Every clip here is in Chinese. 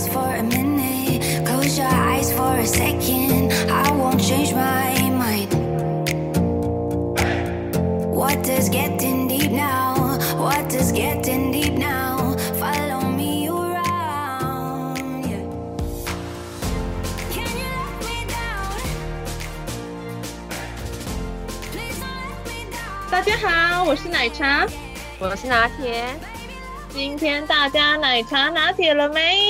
eyes for a minute, close your eyes for a second. I won't change my mind. What does getting deep now? What does getting deep now? Follow me around. Yeah. Can you let me down? Please don't let me down. 大家好，我是奶茶。我是拿铁。今天大家奶茶拿铁了没？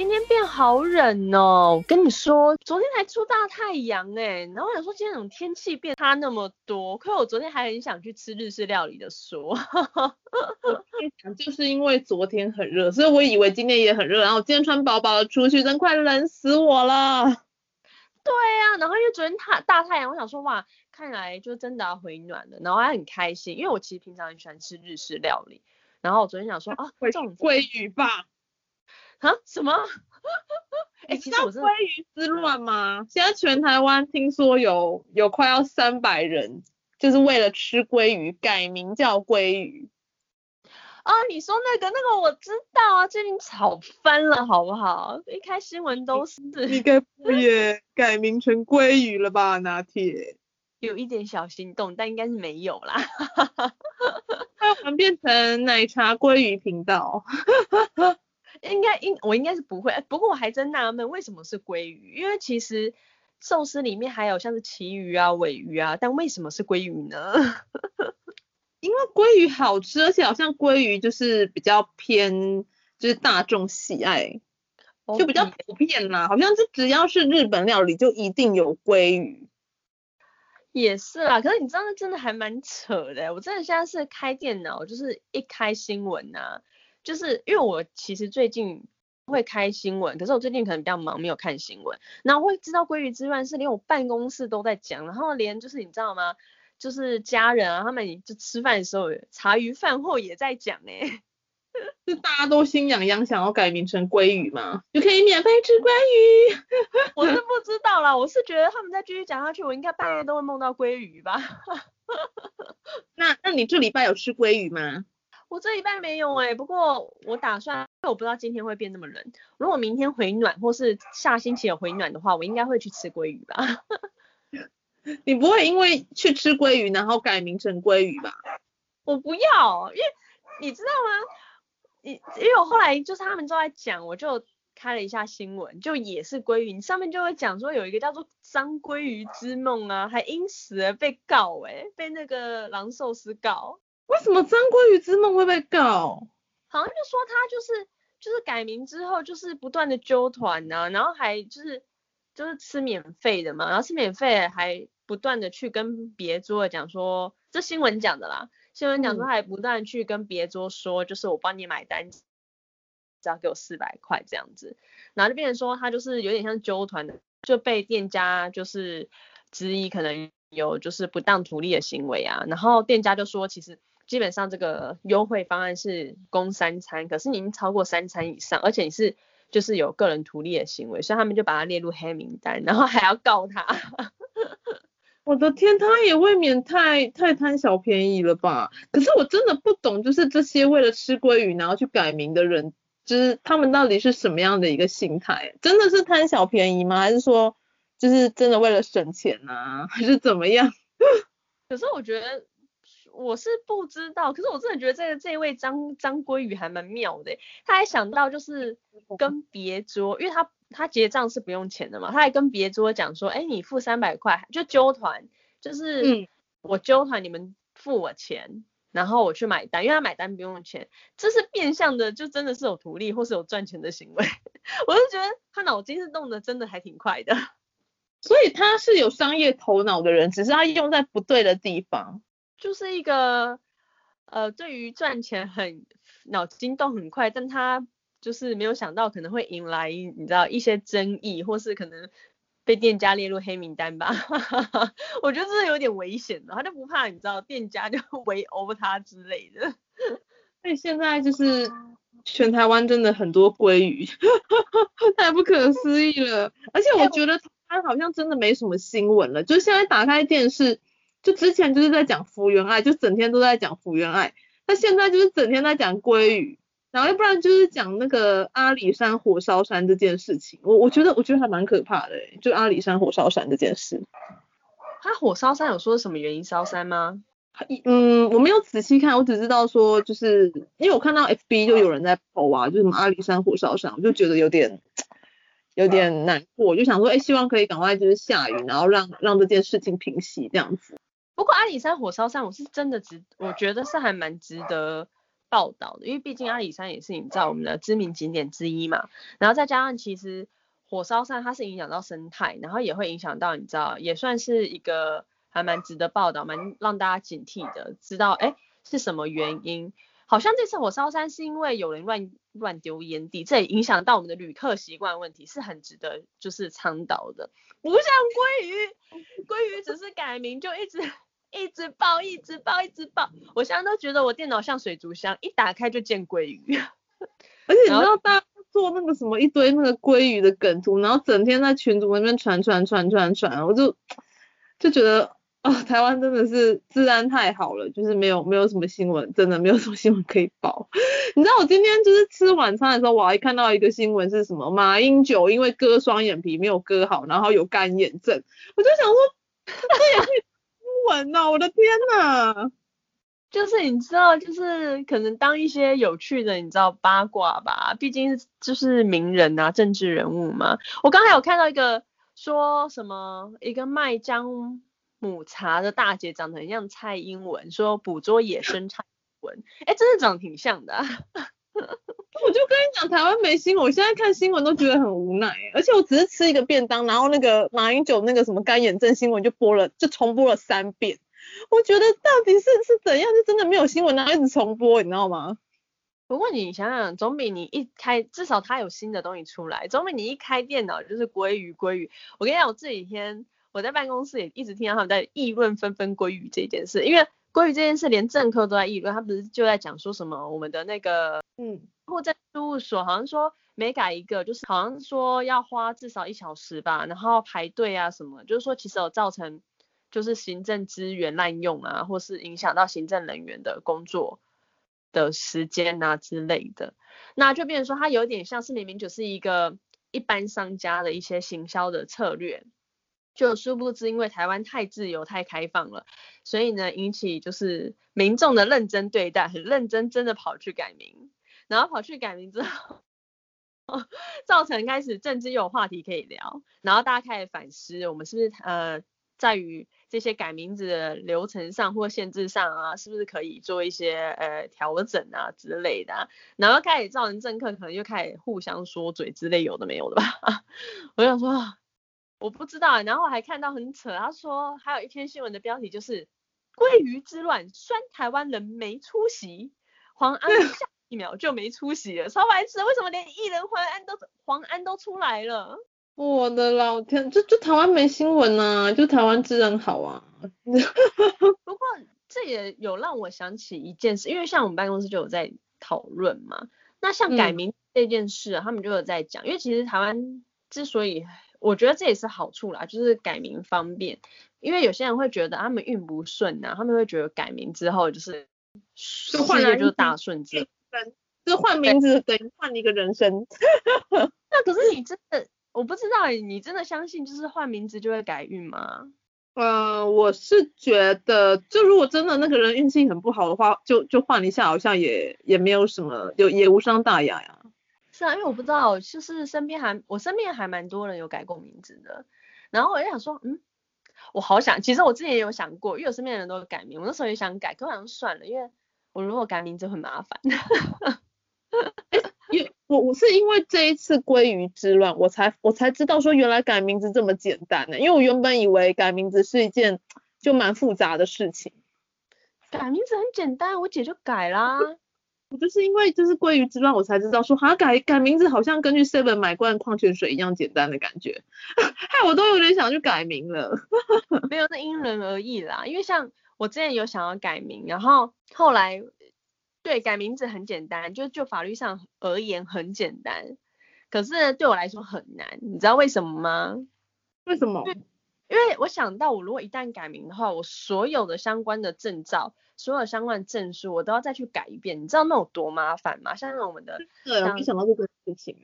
哎、今天变好冷哦！我跟你说，昨天还出大太阳哎，然后我想说今天怎么天气变差那么多？可我昨天还很想去吃日式料理的说。我跟你讲，就是因为昨天很热，所以我以为今天也很热，然后我今天穿薄薄的出去，真快冷死我了。对呀、啊，然后因为昨天太大太阳，我想说哇，看来就真的要回暖了，然后还很开心，因为我其实平常很喜欢吃日式料理，然后我昨天想说啊，这种鲑鱼吧？啊什么？哎、欸，你知道其实我是鲑鱼之乱吗？现在全台湾听说有有快要三百人，就是为了吃鲑鱼改名叫鲑鱼。啊，你说那个那个我知道啊，最近炒翻了好不好？一开新闻都是。你该不也 改名成鲑鱼了吧，拿铁？有一点小心动，但应该是没有啦。那我们变成奶茶鲑鱼频道。应该应我应该是不会，不过我还真纳闷为什么是鲑鱼，因为其实寿司里面还有像是旗鱼啊、尾鱼啊，但为什么是鲑鱼呢？因为鲑鱼好吃，而且好像鲑鱼就是比较偏，就是大众喜爱，就比较普遍啦。好像是只要是日本料理，就一定有鲑鱼。也是啦，可是你知道那真的还蛮扯的。我真的现在是开电脑，就是一开新闻啊，就是因为我其实最近会开新闻，可是我最近可能比较忙，没有看新闻。然后我会知道鲑鱼之乱是连我办公室都在讲，然后连就是你知道吗？就是家人啊，他们就吃饭的时候，茶余饭后也在讲哎，就大家都心痒痒，想要改名成鲑鱼嘛，就可以免费吃鲑鱼。我是不知道啦，我是觉得他们再继续讲下去，我应该半夜都会梦到鲑鱼吧。那那你这礼拜有吃鲑鱼吗？我这礼拜没有哎、欸，不过我打算，我不知道今天会变那么冷，如果明天回暖或是下星期有回暖的话，我应该会去吃鲑鱼吧。你不会因为去吃鲑鱼，然后改名成鲑鱼吧？我不要，因为你知道吗？你因为我后来就是他们都在讲，我就开了一下新闻，就也是鲑鱼，上面就会讲说有一个叫做张鲑鱼之梦啊，还因此而被告哎、欸，被那个狼寿司告。为什么张鲑鱼之梦会被告？好像就说他就是就是改名之后就是不断的揪团呐，然后还就是。就是吃免费的嘛，然后吃免费还不断的去跟别桌的讲说，这新闻讲的啦，新闻讲说还不断去跟别桌说，就是我帮你买单，只要给我四百块这样子，然后就变成说他就是有点像揪团的，就被店家就是质疑可能有就是不当图利的行为啊，然后店家就说其实基本上这个优惠方案是供三餐，可是你已经超过三餐以上，而且你是。就是有个人图利的行为，所以他们就把它列入黑名单，然后还要告他。我的天，他也未免太太贪小便宜了吧？可是我真的不懂，就是这些为了吃鲑鱼然后去改名的人，就是他们到底是什么样的一个心态？真的是贪小便宜吗？还是说就是真的为了省钱啊？还是怎么样？可是我觉得。我是不知道，可是我真的觉得这个这位张张鲑鱼还蛮妙的，他还想到就是跟别桌，因为他他结账是不用钱的嘛，他还跟别桌讲说，哎，你付三百块就揪团，就是我揪团，你们付我钱，然后我去买单，因为他买单不用钱，这是变相的，就真的是有图利或是有赚钱的行为，我就觉得他脑筋是动的真的还挺快的，所以他是有商业头脑的人，只是他用在不对的地方。就是一个呃，对于赚钱很脑筋动很快，但他就是没有想到可能会引来你知道一些争议，或是可能被店家列入黑名单吧。我觉得这是有点危险的，他就不怕你知道店家就 围殴他之类的。所以现在就是全台湾真的很多鲑鱼，太不可思议了。而且我觉得他好像真的没什么新闻了，就现在打开电视。就之前就是在讲福原爱，就整天都在讲福原爱。那现在就是整天在讲鲑鱼，然后要不然就是讲那个阿里山火烧山这件事情，我我觉得我觉得还蛮可怕的，就阿里山火烧山这件事。他火烧山有说什么原因烧山吗？嗯，我没有仔细看，我只知道说就是因为我看到 FB 就有人在 po 啊，就什么阿里山火烧山，我就觉得有点有点难过，我就想说，哎，希望可以赶快就是下雨，然后让让这件事情平息这样子。不过阿里山火烧山，我是真的值，我觉得是还蛮值得。报道的，因为毕竟阿里山也是你知道我们的知名景点之一嘛，然后再加上其实火烧山它是影响到生态，然后也会影响到你知道，也算是一个还蛮值得报道，蛮让大家警惕的，知道哎是什么原因？好像这次火烧山是因为有人乱乱丢烟蒂，这也影响到我们的旅客习惯问题，是很值得就是倡导的，不像鲑鱼，鲑鱼只是改名就一直。一直爆，一直爆，一直爆。我现在都觉得我电脑像水族箱，一打开就见鲑鱼。而且你知道大家做那个什么一堆那个鲑鱼的梗图，然后整天在群组那边传传传传传，我就就觉得啊、哦，台湾真的是治安太好了，就是没有没有什么新闻，真的没有什么新闻可以报。你知道我今天就是吃晚餐的时候，我还看到一个新闻是什么？马英九因为割双眼皮没有割好，然后有干眼症。我就想说，这也是。文呐，我的天呐，就是你知道，就是可能当一些有趣的，你知道八卦吧，毕竟就是名人啊，政治人物嘛。我刚才有看到一个说什么，一个卖姜母茶的大姐长得很像蔡英文，说捕捉野生蔡英文，哎，真的长得挺像的。我就跟你讲，台湾没新闻，我现在看新闻都觉得很无奈，而且我只是吃一个便当，然后那个马英九那个什么干眼症新闻就播了，就重播了三遍。我觉得到底是是怎样，是真的没有新闻，然后一直重播，你知道吗？不过你想想，总比你一开，至少他有新的东西出来，总比你一开电脑就是鲑鱼鲑鱼。我跟你讲，我这几天我在办公室也一直听到他们在议论纷纷鲑鱼这件事，因为鲑鱼这件事连政客都在议论，他不是就在讲说什么我们的那个嗯。户政事务所好像说每改一个，就是好像说要花至少一小时吧，然后排队啊什么，就是说其实有造成就是行政资源滥用啊，或是影响到行政人员的工作的时间啊之类的，那就变成说它有点像是明明就是一个一般商家的一些行销的策略，就殊不知因为台湾太自由太开放了，所以呢引起就是民众的认真对待，很认真真的跑去改名。然后跑去改名之后，造成开始政治又有话题可以聊，然后大家开始反思，我们是不是呃在于这些改名字的流程上或限制上啊，是不是可以做一些呃调整啊之类的啊？然后开始造成政客可能又开始互相说嘴之类有的没有的吧。我想说，我不知道。然后我还看到很扯，他说还有一篇新闻的标题就是“鲑鱼之乱，酸台湾人没出席”，黄安 下。一秒就没出息了，超白痴！为什么连艺人黄安都黄安都出来了？我的老天，就就台湾没新闻啊，就台湾治安好啊。不过这也有让我想起一件事，因为像我们办公室就有在讨论嘛。那像改名这件事，啊，嗯、他们就有在讲，因为其实台湾之所以，我觉得这也是好处啦，就是改名方便。因为有些人会觉得他们运不顺啊，他们会觉得改名之后就是事业就是大顺之。人就换名字等于换一个人生，那可是你真的，我不知道你真的相信就是换名字就会改运吗？呃，我是觉得，就如果真的那个人运气很不好的话，就就换一下，好像也也没有什么，就也无伤大雅呀。是啊，因为我不知道，就是身边还我身边还蛮多人有改过名字的，然后我就想说，嗯，我好想，其实我之前也有想过，因为我身边的人都改名，我那时候也想改，可好像算了，因为。我如果改名字很麻烦，因为我我是因为这一次鲑鱼之乱，我才我才知道说原来改名字这么简单呢。因为我原本以为改名字是一件就蛮复杂的事情。改名字很简单，我姐就改啦。我就是因为就是鲑鱼之乱，我才知道说好像改改名字好像根据 Seven 买罐矿泉水一样简单的感觉，害我都有点想去改名了。没有，那因人而异啦，因为像。我之前有想要改名，然后后来对改名字很简单，就就法律上而言很简单，可是对我来说很难，你知道为什么吗？为什么？因为我想到我如果一旦改名的话，我所有的相关的证照所有相关证书我都要再去改一遍，你知道那有多麻烦吗？像我们的，对，我没想到这个事情。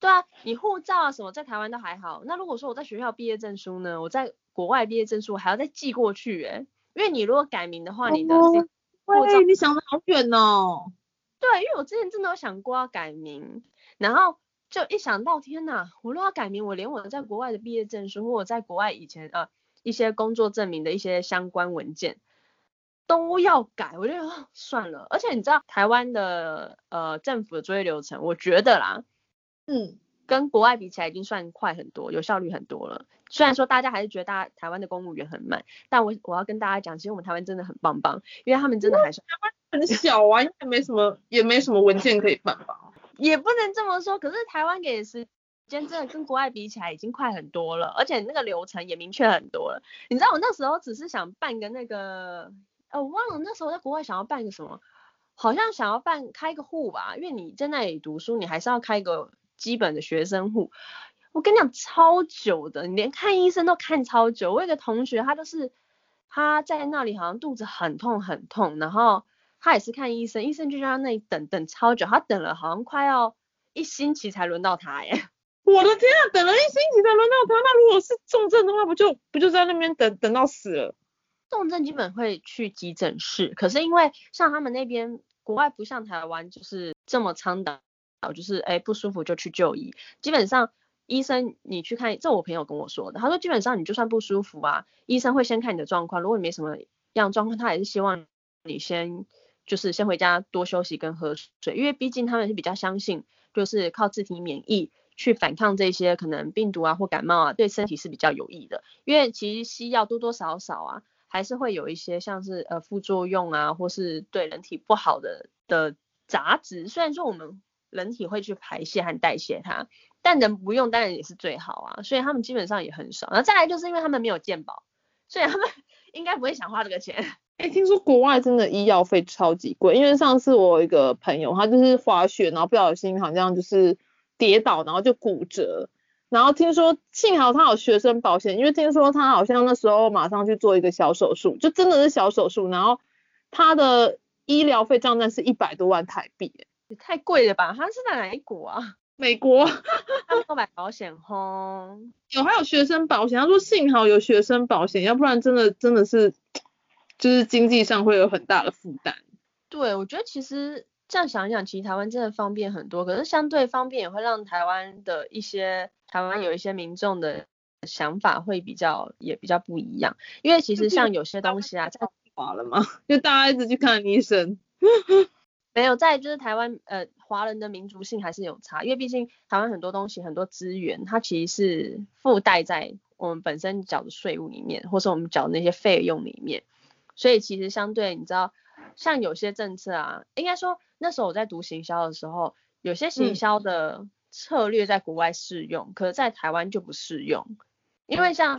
对啊，你护照啊什么在台湾都还好，那如果说我在学校毕业证书呢，我在国外毕业证书我还要再寄过去哎、欸，因为你如果改名的话，你的护照，对，你想的好远哦。对，因为我之前真的有想过要改名，然后就一想到天哪，我如果要改名，我连我在国外的毕业证书或我在国外以前呃一些工作证明的一些相关文件都要改，我就算了。而且你知道台湾的呃政府的作业流程，我觉得啦。嗯，跟国外比起来已经算快很多，有效率很多了。虽然说大家还是觉得大家台湾的公务员很慢，但我我要跟大家讲，其实我们台湾真的很棒棒，因为他们真的还是台湾很小啊，也没什么也没什么文件可以办吧。也不能这么说，可是台湾给的时间真的跟国外比起来已经快很多了，而且那个流程也明确很多了。你知道我那时候只是想办个那个，呃，我忘了那时候在国外想要办个什么，好像想要办开个户吧，因为你在那里读书，你还是要开个。基本的学生户，我跟你讲超久的，你连看医生都看超久。我有个同学，他就是他在那里好像肚子很痛很痛，然后他也是看医生，医生就在那里等等超久，他等了好像快要一星期才轮到他耶。我的天啊，等了一星期才轮到他，那如果是重症的话，不就不就在那边等等到死了？重症基本会去急诊室，可是因为像他们那边国外不像台湾就是这么倡导。好就是哎不舒服就去就医，基本上医生你去看，这我朋友跟我说的，他说基本上你就算不舒服啊，医生会先看你的状况，如果你没什么样状况，他也是希望你先就是先回家多休息跟喝水，因为毕竟他们是比较相信就是靠自体免疫去反抗这些可能病毒啊或感冒啊，对身体是比较有益的，因为其实西药多多少少啊还是会有一些像是呃副作用啊或是对人体不好的的杂质，虽然说我们。人体会去排泄和代谢它，但人不用当然也是最好啊，所以他们基本上也很少。然后再来就是因为他们没有健保，所以他们 应该不会想花这个钱。哎、欸，听说国外真的医药费超级贵，因为上次我一个朋友，他就是滑雪，然后不小心好像就是跌倒，然后就骨折，然后听说幸好他有学生保险，因为听说他好像那时候马上去做一个小手术，就真的是小手术，然后他的医疗费账单是一百多万台币。也太贵了吧？他是在哪一国啊？美国。他没有买保险吼。有，还有学生保险。他说幸好有学生保险，要不然真的真的是，就是经济上会有很大的负担。对，我觉得其实这样想一想，其实台湾真的方便很多，可是相对方便也会让台湾的一些台湾有一些民众的想法会比较也比较不一样。因为其实像有些东西啊，在华了吗？就大家一直去看医生。没有，再就是台湾呃华人的民族性还是有差，因为毕竟台湾很多东西很多资源，它其实是附带在我们本身缴的税务里面，或是我们缴的那些费用里面，所以其实相对你知道，像有些政策啊，应该说那时候我在读行销的时候，有些行销的策略在国外适用，嗯、可是在台湾就不适用，因为像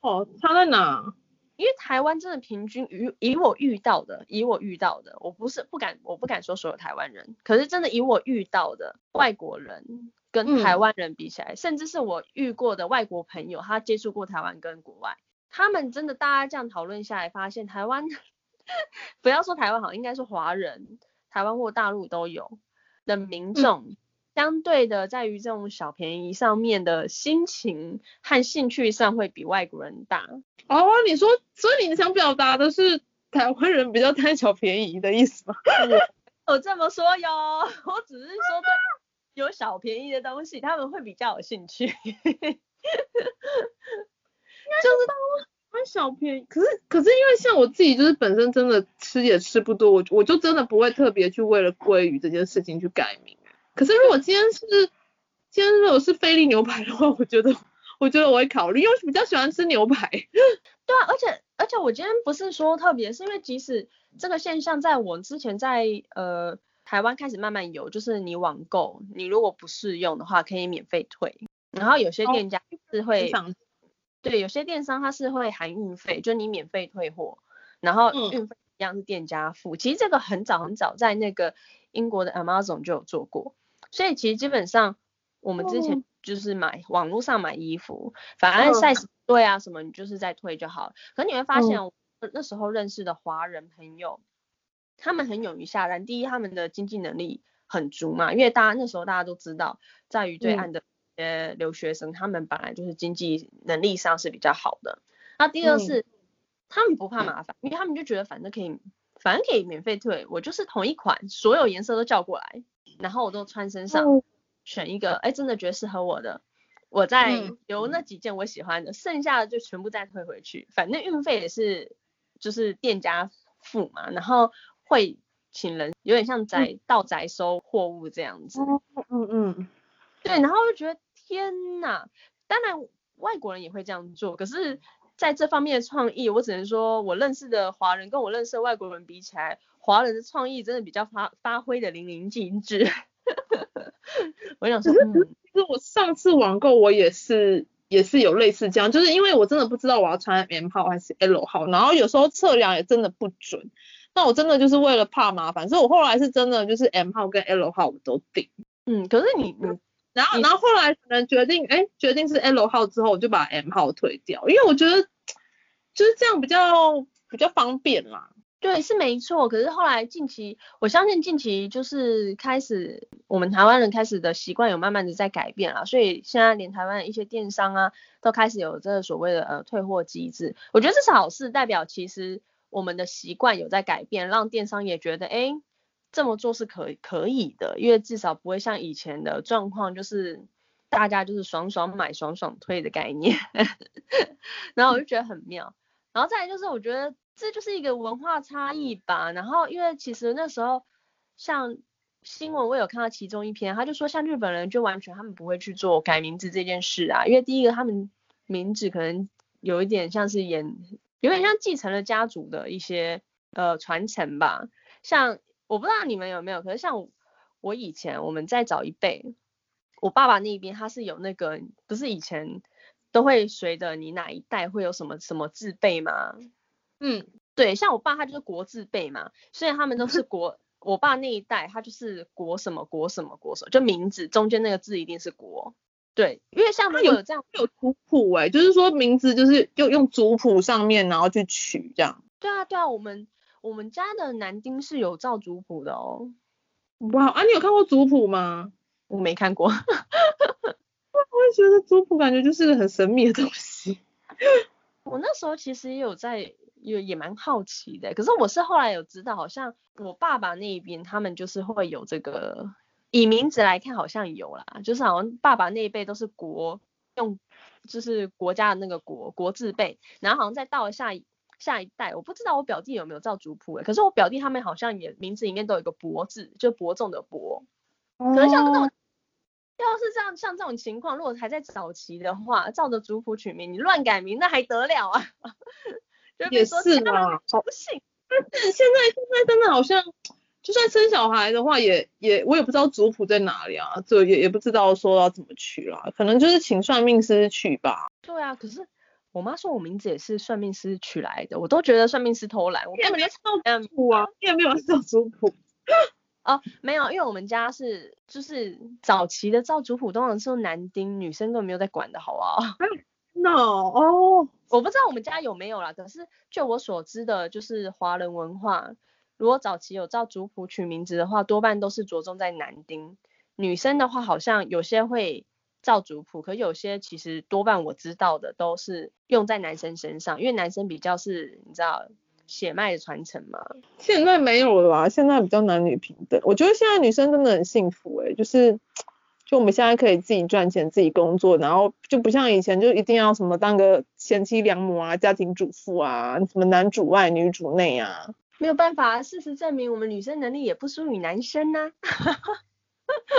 哦差在哪？因为台湾真的平均，以以我遇到的，以我遇到的，我不是不敢，我不敢说所有台湾人，可是真的以我遇到的外国人跟台湾人比起来，嗯、甚至是我遇过的外国朋友，他接触过台湾跟国外，他们真的大家这样讨论下来，发现台湾，不要说台湾好，应该说华人，台湾或大陆都有的民众。嗯相对的，在于这种小便宜上面的心情和兴趣上会比外国人大。哦，你说，所以你想表达的是台湾人比较贪小便宜的意思吗？我这么说哟，我只是说对有小便宜的东西，他们会比较有兴趣。就是贪小便宜，可是可是因为像我自己就是本身真的吃也吃不多，我我就真的不会特别去为了鲑鱼这件事情去改名。可是如果今天是今天如果是菲力牛排的话，我觉得 我觉得我会考虑，因为我比较喜欢吃牛排。对啊，而且而且我今天不是说特别，是因为即使这个现象在我之前在呃台湾开始慢慢有，就是你网购，你如果不适用的话可以免费退，然后有些店家是会，哦、对，有些电商它是会含运费，就你免费退货，然后运费一样是店家付。嗯、其实这个很早很早在那个英国的 Amazon 就有做过。所以其实基本上，我们之前就是买网络上买衣服，反正 size 对啊什么，你就是在退就好了。可你会发现，我那时候认识的华人朋友，他们很勇于下单。第一，他们的经济能力很足嘛，因为大家那时候大家都知道，在于对岸的呃留学生，嗯、他们本来就是经济能力上是比较好的。那第二是，嗯、他们不怕麻烦，因为他们就觉得反正可以，反正可以免费退，我就是同一款，所有颜色都叫过来，然后我都穿身上，嗯、选一个，哎，真的觉得适合我的。我再留那几件我喜欢的，嗯、剩下的就全部再退回去，反正运费也是就是店家付嘛，然后会请人有点像宅到宅收货物这样子。嗯嗯嗯，对，然后就觉得天哪，当然外国人也会这样做，可是在这方面的创意，我只能说我认识的华人跟我认识的外国人比起来，华人的创意真的比较发发挥的淋漓尽致。我想说，嗯。其实我上次网购我也是也是有类似这样，就是因为我真的不知道我要穿 M 号还是 L 号，然后有时候测量也真的不准，那我真的就是为了怕麻烦，所以我后来是真的就是 M 号跟 L 号我都订。嗯，可是你你然后然后后来可能决定哎决定是 L 号之后，我就把 M 号退掉，因为我觉得就是这样比较比较方便啦。对，是没错。可是后来近期，我相信近期就是开始，我们台湾人开始的习惯有慢慢的在改变了，所以现在连台湾的一些电商啊，都开始有这个所谓的呃退货机制。我觉得这是好事，代表其实我们的习惯有在改变，让电商也觉得，哎，这么做是可可以的，因为至少不会像以前的状况，就是大家就是爽爽买爽爽退的概念。然后我就觉得很妙。然后再来就是我觉得。这就是一个文化差异吧。然后，因为其实那时候，像新闻我有看到其中一篇，他就说，像日本人就完全他们不会去做改名字这件事啊，因为第一个他们名字可能有一点像是演，有点像继承了家族的一些呃传承吧。像我不知道你们有没有，可是像我，以前我们在早一辈，我爸爸那边他是有那个，不是以前都会随着你哪一代会有什么什么字辈吗？嗯，对，像我爸他就是国字辈嘛，所以他们都是 国，我爸那一代他就是国什么国什么国什么，就名字中间那个字一定是国。对，因为像他有这样有族谱哎，就是说名字就是用用族谱上面然后去取这样。对啊对啊，我们我们家的男丁是有照族谱的哦。哇啊，你有看过族谱吗？我没看过。我也觉得族谱感觉就是个很神秘的东西。我那时候其实也有在。也也蛮好奇的，可是我是后来有知道，好像我爸爸那边他们就是会有这个，以名字来看好像有啦，就是好像爸爸那一辈都是国用，就是国家的那个国国字辈，然后好像再到了下一下一代，我不知道我表弟有没有照族谱诶，可是我表弟他们好像也名字里面都有一个伯字，就伯仲的伯，可能像这种，要是这样像这种情况，如果还在早期的话，照着族谱取名，你乱改名那还得了啊？也是啦，好不幸。但是现在现在真的好像，就算生小孩的话也，也也我也不知道族谱在哪里啊，这也也不知道说要怎么取啦，可能就是请算命师取吧。对啊，可是我妈说我名字也是算命师取来的，我都觉得算命师偷懒，我根本就照族谱啊，你也没有照族谱。哦，没有，因为我们家是就是早期的照族谱，通常是男丁，女生都没有在管的，好不好？no 哦，我不知道我们家有没有啦，可是就我所知的，就是华人文化，如果早期有照族谱取名字的话，多半都是着重在男丁。女生的话，好像有些会照族谱，可有些其实多半我知道的都是用在男生身上，因为男生比较是你知道血脉的传承嘛。现在没有了吧？现在比较男女平等。我觉得现在女生真的很幸福哎、欸，就是。就我们现在可以自己赚钱，自己工作，然后就不像以前就一定要什么当个贤妻良母啊、家庭主妇啊，什么男主外女主内啊。没有办法，事实证明我们女生能力也不输于男生呐、啊。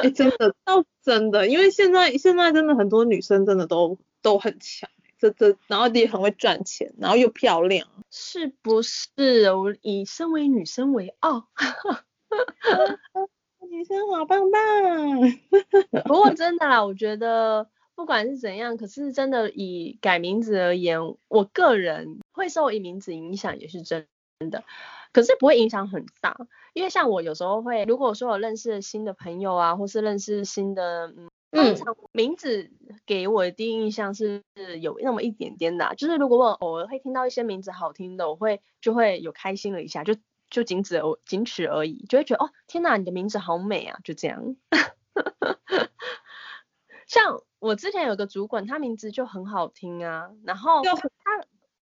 哎、欸，真的，倒真的，因为现在现在真的很多女生真的都都很强，这这，然后也很会赚钱，然后又漂亮，是不是？我以身为女生为傲。女生好棒棒，不过真的啦，我觉得不管是怎样，可是真的以改名字而言，我个人会受以名字影响也是真的，可是不会影响很大，因为像我有时候会，如果说我认识新的朋友啊，或是认识新的，嗯，名字给我的第一印象是有那么一点点的，就是如果我偶尔会听到一些名字好听的，我会就会有开心了一下，就。就仅此而仅此而已，就会觉得哦，天哪，你的名字好美啊，就这样。像我之前有个主管，他名字就很好听啊，然后他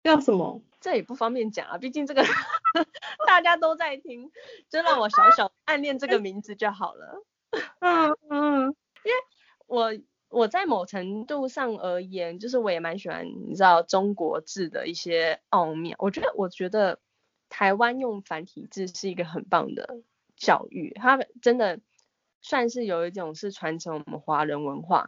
叫什么？这也不方便讲啊，毕竟这个 大家都在听，就让我小小暗恋这个名字就好了。嗯嗯，因为我我在某程度上而言，就是我也蛮喜欢你知道中国字的一些奥妙。我觉得我觉得台湾用繁体字是一个很棒的教育，它真的算是有一种是传承我们华人文化。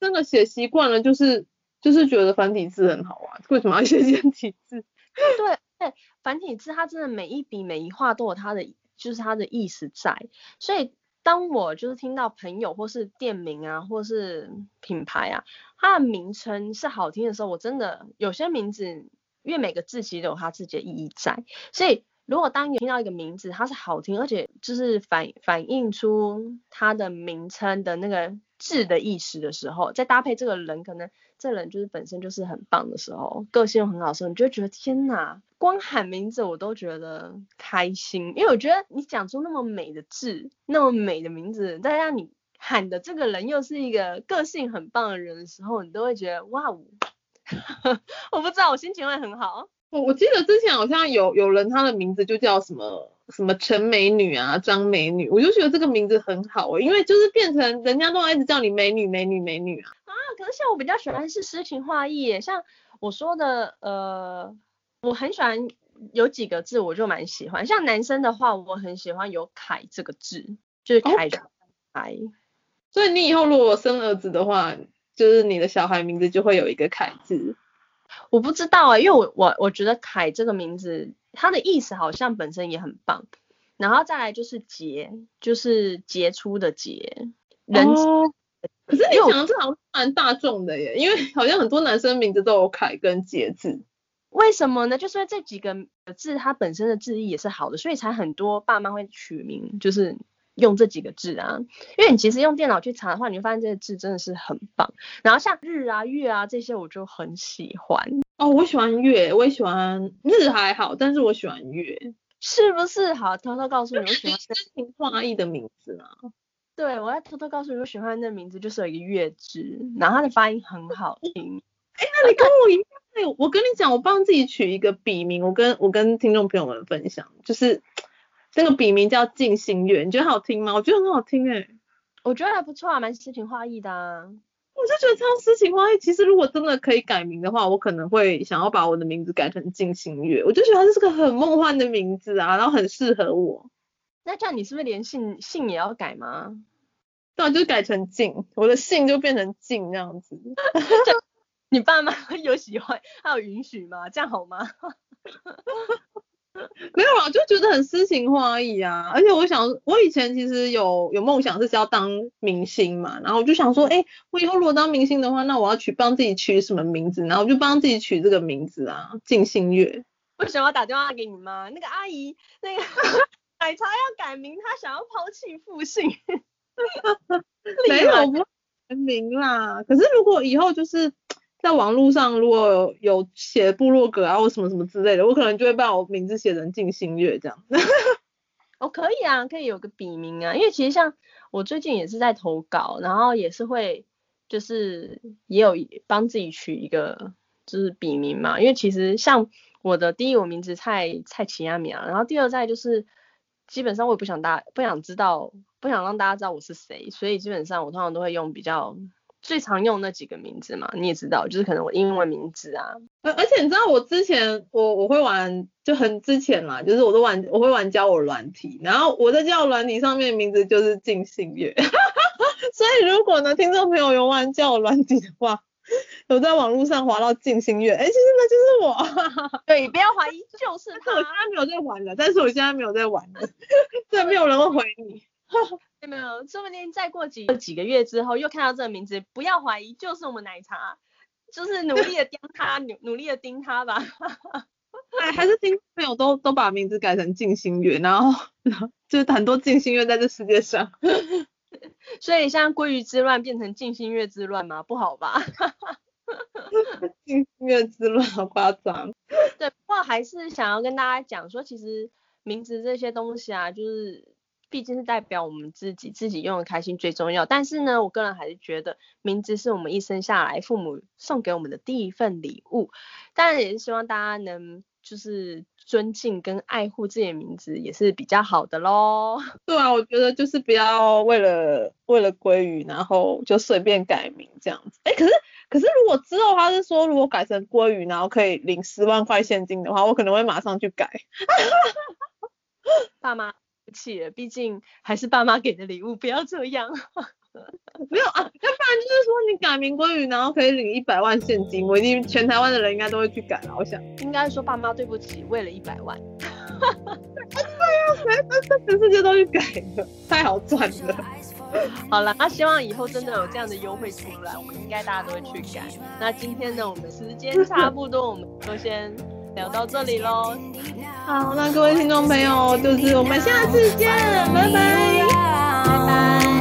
真的写习惯了，就是。就是觉得繁体字很好玩，为什么要写简体字？对，对，繁体字它真的每一笔每一画都有它的，就是它的意思在。所以当我就是听到朋友或是店名啊，或是品牌啊，它的名称是好听的时候，我真的有些名字，因为每个字其实都有它自己的意义在。所以如果当你听到一个名字，它是好听，而且就是反反映出它的名称的那个字的意思的时候，再搭配这个人可能。这人就是本身就是很棒的时候，个性又很好的时候，你就觉得天哪，光喊名字我都觉得开心，因为我觉得你讲出那么美的字，那么美的名字，再让你喊的这个人又是一个个性很棒的人的时候，你都会觉得哇哦，我不知道，我心情会很好。我我记得之前好像有有人他的名字就叫什么什么陈美女啊，张美女，我就觉得这个名字很好欸，因为就是变成人家都一直叫你美女美女美女啊。啊可是像我比较喜欢是诗情画意耶，像我说的，呃，我很喜欢有几个字，我就蛮喜欢。像男生的话，我很喜欢有凯这个字，就是凯凯。所以你以后如果生儿子的话，就是你的小孩名字就会有一个凯字。我不知道啊，因为我我我觉得凯这个名字，它的意思好像本身也很棒。然后再来就是杰，就是杰出的杰，人。Oh. 可是你想的这好像蛮大众的耶，因为好像很多男生名字都有凯跟杰字。为什么呢？就是这几个字它本身的字义也是好的，所以才很多爸妈会取名，就是用这几个字啊。因为你其实用电脑去查的话，你会发现这些字真的是很棒。然后像日啊、月啊这些，我就很喜欢。哦，我喜欢月，我也喜欢日还好，但是我喜欢月，是不是？好，偷偷告诉你，我喜欢诗情画意的名字啊。对，我要偷偷告诉你，我喜欢的名字就是有一个月字，然后它的发音很好听。哎，那你跟我一样，哎，我跟你讲，我帮自己取一个笔名，我跟我跟听众朋友们分享，就是那个笔名叫静心月，你觉得好听吗？我觉得很好听，哎，我觉得还不错啊，蛮诗情画意的啊。我就觉得超诗情画意。其实如果真的可以改名的话，我可能会想要把我的名字改成静心月，我就觉得这是个很梦幻的名字啊，然后很适合我。那这样你是不是连姓姓也要改吗？对啊，就改成静，我的姓就变成静这样子。你爸妈有喜欢，还有允许吗？这样好吗？没有啊，就觉得很诗情画意啊。而且我想，我以前其实有有梦想是要当明星嘛，然后我就想说，哎，我以后如果当明星的话，那我要取帮自己取什么名字？然后我就帮自己取这个名字啊，静心月。为什么要打电话给你妈？那个阿姨，那个。奶茶要改名，她想要抛弃父姓。没有不改名啦。可是如果以后就是在网络上，如果有有写部落格啊或什么什么之类的，我可能就会把我名字写成静心月这样。哦，可以啊，可以有个笔名啊。因为其实像我最近也是在投稿，然后也是会就是也有帮自己取一个就是笔名嘛。因为其实像我的第一我名字蔡蔡奇亚米啊，然后第二在就是。基本上我也不想大不想知道，不想让大家知道我是谁，所以基本上我通常都会用比较最常用那几个名字嘛，你也知道，就是可能我英文名字啊。而而且你知道我之前我我会玩就很之前嘛，就是我都玩我会玩交友软体，然后我在交友软体上面名字就是静心月，所以如果呢听众朋友有玩交友软体的话。有在网络上滑到静心月，哎、欸，其实那就是我。对，不要怀疑，就是他。我现在没有在玩了，但是我现在没有在玩了，对，没有人会回你。有没有？说不定再过几几个月之后，又看到这个名字，不要怀疑，就是我们奶茶，就是努力的盯他，努努力的盯他吧。哎，还是听众朋友都都把名字改成静心月，然后然后就是很多静心月在这世界上。所以像鲑鱼之乱变成静心月之乱吗？不好吧？静心月之乱好夸张。对，不过还是想要跟大家讲说，其实名字这些东西啊，就是毕竟是代表我们自己，自己用的开心最重要。但是呢，我个人还是觉得名字是我们一生下来父母送给我们的第一份礼物。当然也是希望大家能就是尊敬跟爱护自己的名字，也是比较好的喽。对啊，我觉得就是不要为了为了鲑鱼，然后就随便改名这样子。哎，可是。可是如果之后他是说，如果改成鲑鱼，然后可以领十万块现金的话，我可能会马上去改。爸妈不气了，毕竟还是爸妈给的礼物，不要这样。没有啊，要不然就是说你改名归于，然后可以领一百万现金，我一定全台湾的人应该都会去改了。我想应该说爸妈对不起，为了一百万。对呀，谁全世界都去改了，太好赚了。好了，那希望以后真的有这样的优惠出来，我们应该大家都会去改。那今天呢，我们时间差不多，我们就先聊到这里喽好那各位听众朋友就是我们下次见拜拜。拜拜。